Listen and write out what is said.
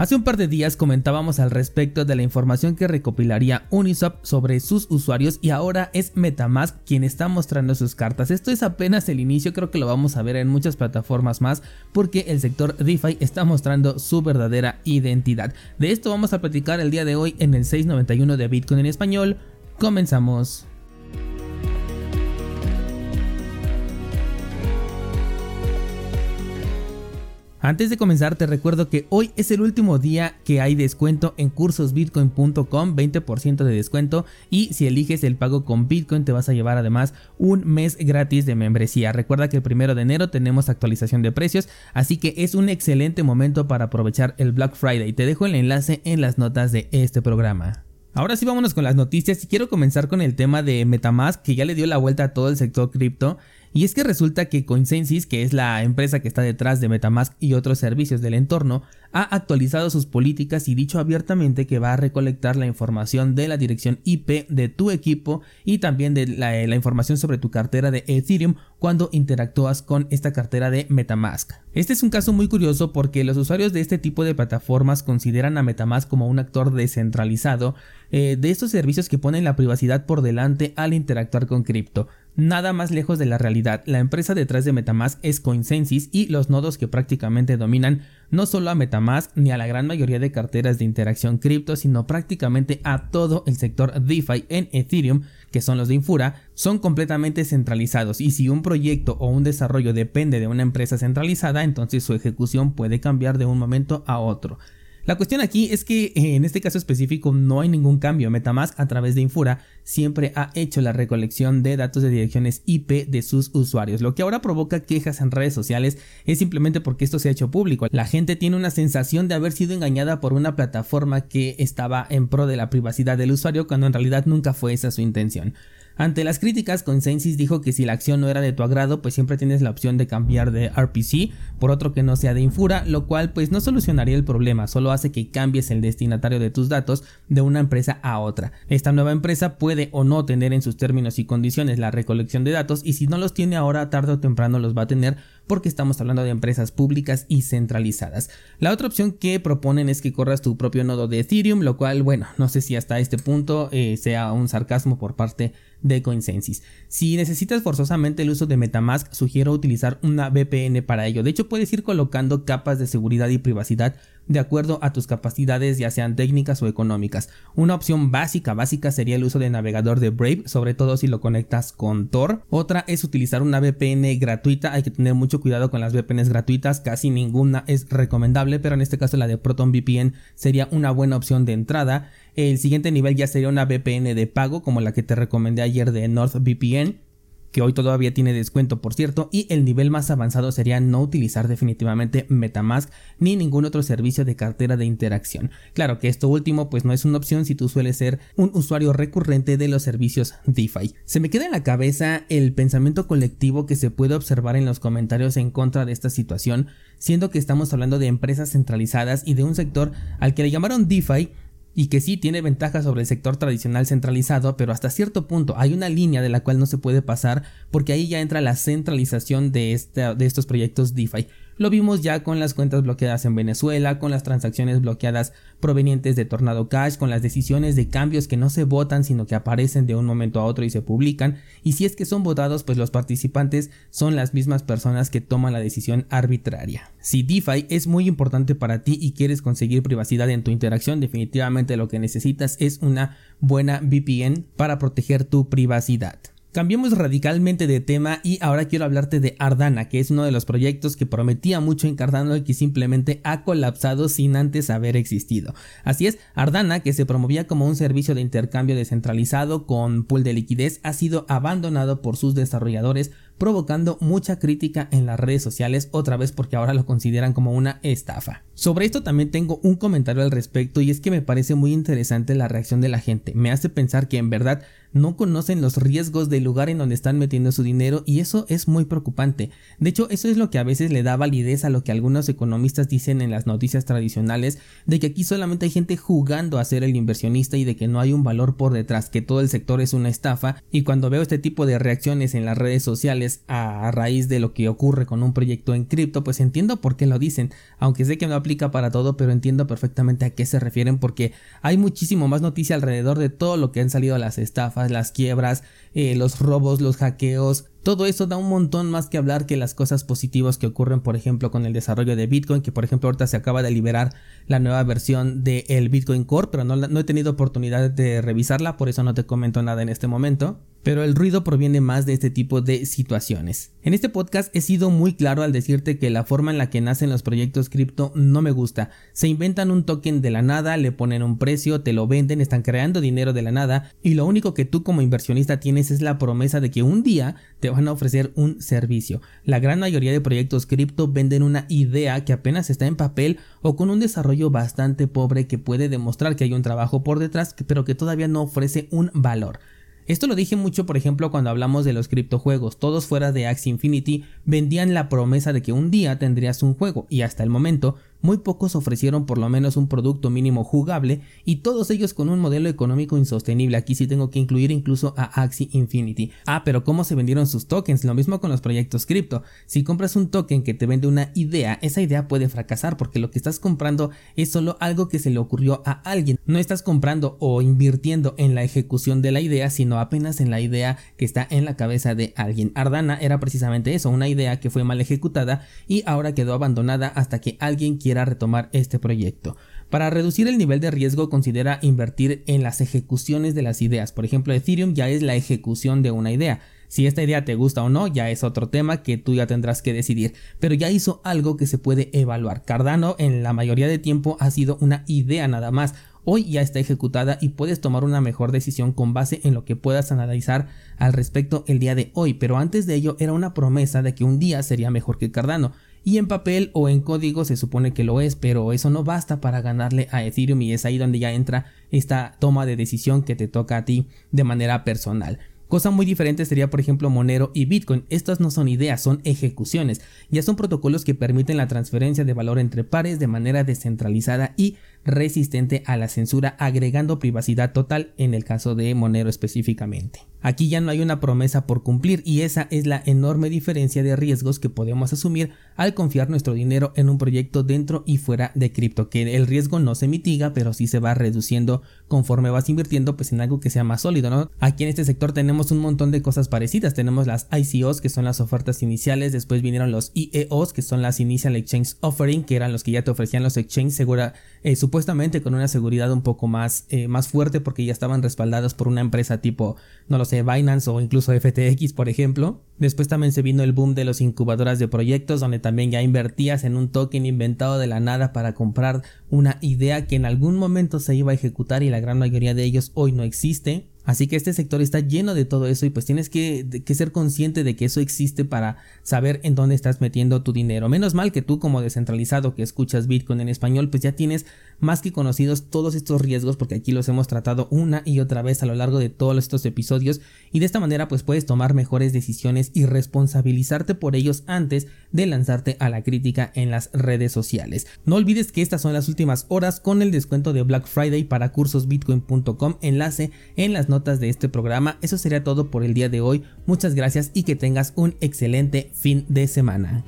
Hace un par de días comentábamos al respecto de la información que recopilaría Uniswap sobre sus usuarios y ahora es Metamask quien está mostrando sus cartas. Esto es apenas el inicio, creo que lo vamos a ver en muchas plataformas más porque el sector DeFi está mostrando su verdadera identidad. De esto vamos a platicar el día de hoy en el 691 de Bitcoin en español. Comenzamos. Antes de comenzar te recuerdo que hoy es el último día que hay descuento en cursosbitcoin.com, 20% de descuento y si eliges el pago con Bitcoin te vas a llevar además un mes gratis de membresía. Recuerda que el primero de enero tenemos actualización de precios, así que es un excelente momento para aprovechar el Black Friday. Te dejo el enlace en las notas de este programa. Ahora sí vámonos con las noticias y quiero comenzar con el tema de Metamask que ya le dio la vuelta a todo el sector cripto y es que resulta que Coinsensis, que es la empresa que está detrás de Metamask y otros servicios del entorno, ha actualizado sus políticas y dicho abiertamente que va a recolectar la información de la dirección IP de tu equipo y también de la, información sobre tu cartera de Ethereum cuando interactúas con esta cartera de Metamask. Este es un caso muy curioso porque los usuarios de este tipo de plataformas consideran a Metamask como un actor descentralizado eh, de estos servicios que ponen la privacidad por delante al interactuar con cripto. Nada más lejos de la realidad, la empresa detrás de Metamask es Coinsensis y los nodos que prácticamente dominan no solo a Metamask ni a la gran mayoría de carteras de interacción cripto, sino prácticamente a todo el sector DeFi en Ethereum, que son los de Infura, son completamente centralizados y si un proyecto o un desarrollo depende de una empresa centralizada, entonces su ejecución puede cambiar de un momento a otro. La cuestión aquí es que eh, en este caso específico no hay ningún cambio. Metamask a través de Infura siempre ha hecho la recolección de datos de direcciones IP de sus usuarios. Lo que ahora provoca quejas en redes sociales es simplemente porque esto se ha hecho público. La gente tiene una sensación de haber sido engañada por una plataforma que estaba en pro de la privacidad del usuario cuando en realidad nunca fue esa su intención. Ante las críticas, Consensus dijo que si la acción no era de tu agrado, pues siempre tienes la opción de cambiar de RPC por otro que no sea de Infura, lo cual pues no solucionaría el problema, solo hace que cambies el destinatario de tus datos de una empresa a otra. Esta nueva empresa puede o no tener en sus términos y condiciones la recolección de datos y si no los tiene ahora, tarde o temprano los va a tener porque estamos hablando de empresas públicas y centralizadas. La otra opción que proponen es que corras tu propio nodo de Ethereum, lo cual, bueno, no sé si hasta este punto eh, sea un sarcasmo por parte de Coinsensis. Si necesitas forzosamente el uso de Metamask, sugiero utilizar una VPN para ello. De hecho, puedes ir colocando capas de seguridad y privacidad de acuerdo a tus capacidades ya sean técnicas o económicas. Una opción básica básica sería el uso de navegador de Brave, sobre todo si lo conectas con Tor. Otra es utilizar una VPN gratuita, hay que tener mucho cuidado con las VPNs gratuitas, casi ninguna es recomendable, pero en este caso la de ProtonVPN sería una buena opción de entrada. El siguiente nivel ya sería una VPN de pago como la que te recomendé ayer de NordVPN que hoy todavía tiene descuento por cierto, y el nivel más avanzado sería no utilizar definitivamente Metamask ni ningún otro servicio de cartera de interacción. Claro que esto último pues no es una opción si tú sueles ser un usuario recurrente de los servicios DeFi. Se me queda en la cabeza el pensamiento colectivo que se puede observar en los comentarios en contra de esta situación, siendo que estamos hablando de empresas centralizadas y de un sector al que le llamaron DeFi y que sí tiene ventajas sobre el sector tradicional centralizado, pero hasta cierto punto hay una línea de la cual no se puede pasar porque ahí ya entra la centralización de, de estos proyectos DeFi. Lo vimos ya con las cuentas bloqueadas en Venezuela, con las transacciones bloqueadas provenientes de Tornado Cash, con las decisiones de cambios que no se votan sino que aparecen de un momento a otro y se publican, y si es que son votados pues los participantes son las mismas personas que toman la decisión arbitraria. Si DeFi es muy importante para ti y quieres conseguir privacidad en tu interacción, definitivamente lo que necesitas es una buena VPN para proteger tu privacidad. Cambiemos radicalmente de tema y ahora quiero hablarte de Ardana, que es uno de los proyectos que prometía mucho en Cardano y que simplemente ha colapsado sin antes haber existido. Así es, Ardana, que se promovía como un servicio de intercambio descentralizado con pool de liquidez, ha sido abandonado por sus desarrolladores provocando mucha crítica en las redes sociales otra vez porque ahora lo consideran como una estafa. Sobre esto también tengo un comentario al respecto y es que me parece muy interesante la reacción de la gente. Me hace pensar que en verdad no conocen los riesgos del lugar en donde están metiendo su dinero y eso es muy preocupante. De hecho, eso es lo que a veces le da validez a lo que algunos economistas dicen en las noticias tradicionales de que aquí solamente hay gente jugando a ser el inversionista y de que no hay un valor por detrás, que todo el sector es una estafa y cuando veo este tipo de reacciones en las redes sociales a raíz de lo que ocurre con un proyecto en cripto, pues entiendo por qué lo dicen, aunque sé que no aplica para todo, pero entiendo perfectamente a qué se refieren porque hay muchísimo más noticia alrededor de todo lo que han salido las estafas, las quiebras, eh, los robos, los hackeos, todo eso da un montón más que hablar que las cosas positivas que ocurren, por ejemplo, con el desarrollo de Bitcoin, que por ejemplo ahorita se acaba de liberar la nueva versión del Bitcoin Core, pero no, no he tenido oportunidad de revisarla, por eso no te comento nada en este momento pero el ruido proviene más de este tipo de situaciones. En este podcast he sido muy claro al decirte que la forma en la que nacen los proyectos cripto no me gusta. Se inventan un token de la nada, le ponen un precio, te lo venden, están creando dinero de la nada y lo único que tú como inversionista tienes es la promesa de que un día te van a ofrecer un servicio. La gran mayoría de proyectos cripto venden una idea que apenas está en papel o con un desarrollo bastante pobre que puede demostrar que hay un trabajo por detrás pero que todavía no ofrece un valor. Esto lo dije mucho, por ejemplo, cuando hablamos de los criptojuegos. Todos fuera de Axie Infinity vendían la promesa de que un día tendrías un juego y hasta el momento muy pocos ofrecieron por lo menos un producto mínimo jugable y todos ellos con un modelo económico insostenible. Aquí sí tengo que incluir incluso a Axie Infinity. Ah, pero ¿cómo se vendieron sus tokens? Lo mismo con los proyectos cripto. Si compras un token que te vende una idea, esa idea puede fracasar porque lo que estás comprando es solo algo que se le ocurrió a alguien. No estás comprando o invirtiendo en la ejecución de la idea, sino apenas en la idea que está en la cabeza de alguien. Ardana era precisamente eso, una idea que fue mal ejecutada y ahora quedó abandonada hasta que alguien quiera retomar este proyecto. Para reducir el nivel de riesgo considera invertir en las ejecuciones de las ideas. Por ejemplo, Ethereum ya es la ejecución de una idea. Si esta idea te gusta o no, ya es otro tema que tú ya tendrás que decidir, pero ya hizo algo que se puede evaluar. Cardano en la mayoría de tiempo ha sido una idea nada más, hoy ya está ejecutada y puedes tomar una mejor decisión con base en lo que puedas analizar al respecto el día de hoy, pero antes de ello era una promesa de que un día sería mejor que Cardano y en papel o en código se supone que lo es, pero eso no basta para ganarle a Ethereum y es ahí donde ya entra esta toma de decisión que te toca a ti de manera personal. Cosa muy diferente sería por ejemplo Monero y Bitcoin. Estas no son ideas, son ejecuciones. Ya son protocolos que permiten la transferencia de valor entre pares de manera descentralizada y resistente a la censura, agregando privacidad total en el caso de Monero específicamente. Aquí ya no hay una promesa por cumplir y esa es la enorme diferencia de riesgos que podemos asumir al confiar nuestro dinero en un proyecto dentro y fuera de cripto, que el riesgo no se mitiga, pero sí se va reduciendo conforme vas invirtiendo pues en algo que sea más sólido, ¿no? Aquí en este sector tenemos un montón de cosas parecidas, tenemos las ICOs que son las ofertas iniciales, después vinieron los IEOs que son las Initial Exchange Offering, que eran los que ya te ofrecían los exchange segura, eh, supuestamente con una seguridad un poco más, eh, más fuerte porque ya estaban respaldados por una empresa tipo, no lo Binance o incluso FTX, por ejemplo. Después también se vino el boom de los incubadoras de proyectos, donde también ya invertías en un token inventado de la nada para comprar una idea que en algún momento se iba a ejecutar y la gran mayoría de ellos hoy no existe. Así que este sector está lleno de todo eso y pues tienes que, ser consciente de que eso existe para saber en dónde estás metiendo tu dinero. Menos mal que tú como descentralizado que escuchas Bitcoin en español pues ya tienes más que conocidos todos estos riesgos porque aquí los hemos tratado una y otra vez a lo largo de todos estos episodios y de esta manera pues puedes tomar mejores decisiones y responsabilizarte por ellos antes de lanzarte a la crítica en las redes sociales. No olvides que estas son las últimas horas con el descuento de Black Friday para cursosbitcoin.com enlace en las notas de este programa. Eso sería todo por el día de hoy. Muchas gracias y que tengas un excelente fin de semana.